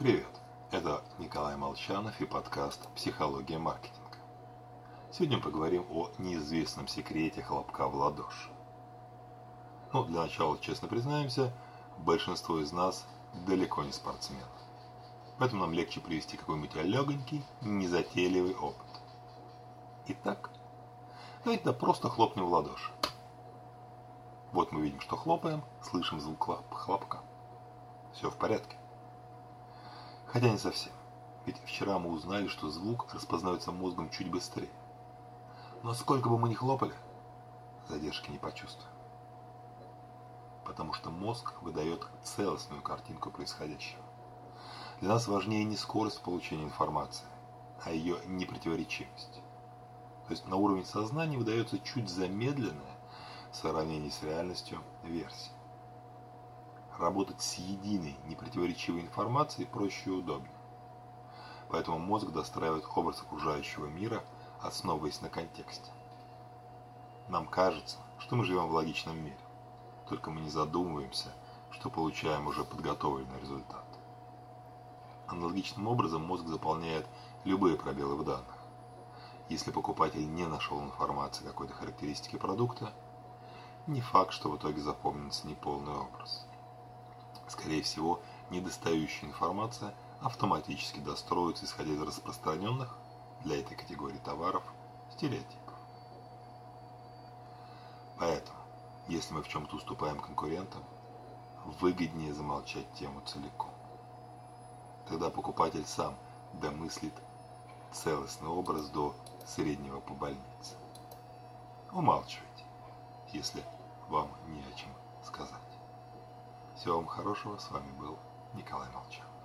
Привет, это Николай Молчанов и подкаст «Психология маркетинга». Сегодня мы поговорим о неизвестном секрете хлопка в ладоши. Ну, для начала, честно признаемся, большинство из нас далеко не спортсмены. Поэтому нам легче привести какой-нибудь легонький, незатейливый опыт. Итак, давайте да просто хлопнем в ладоши. Вот мы видим, что хлопаем, слышим звук хлопка. Все в порядке. Хотя не совсем. Ведь вчера мы узнали, что звук распознается мозгом чуть быстрее. Но сколько бы мы ни хлопали, задержки не почувствуем. Потому что мозг выдает целостную картинку происходящего. Для нас важнее не скорость получения информации, а ее непротиворечивость. То есть на уровне сознания выдается чуть замедленная в сравнении с реальностью версия. Работать с единой, непротиворечивой информацией проще и удобнее. Поэтому мозг достраивает образ окружающего мира, основываясь на контексте. Нам кажется, что мы живем в логичном мире, только мы не задумываемся, что получаем уже подготовленный результат. Аналогичным образом мозг заполняет любые пробелы в данных. Если покупатель не нашел информации какой-то характеристики продукта, не факт, что в итоге запомнится неполный образ. Скорее всего, недостающая информация автоматически достроится, исходя из распространенных для этой категории товаров стереотипов. Поэтому, если мы в чем-то уступаем конкурентам, выгоднее замолчать тему целиком. Тогда покупатель сам домыслит целостный образ до среднего по больнице. Умалчивайте, если вам не о чем сказать. Всего вам хорошего. С вами был Николай Молчан.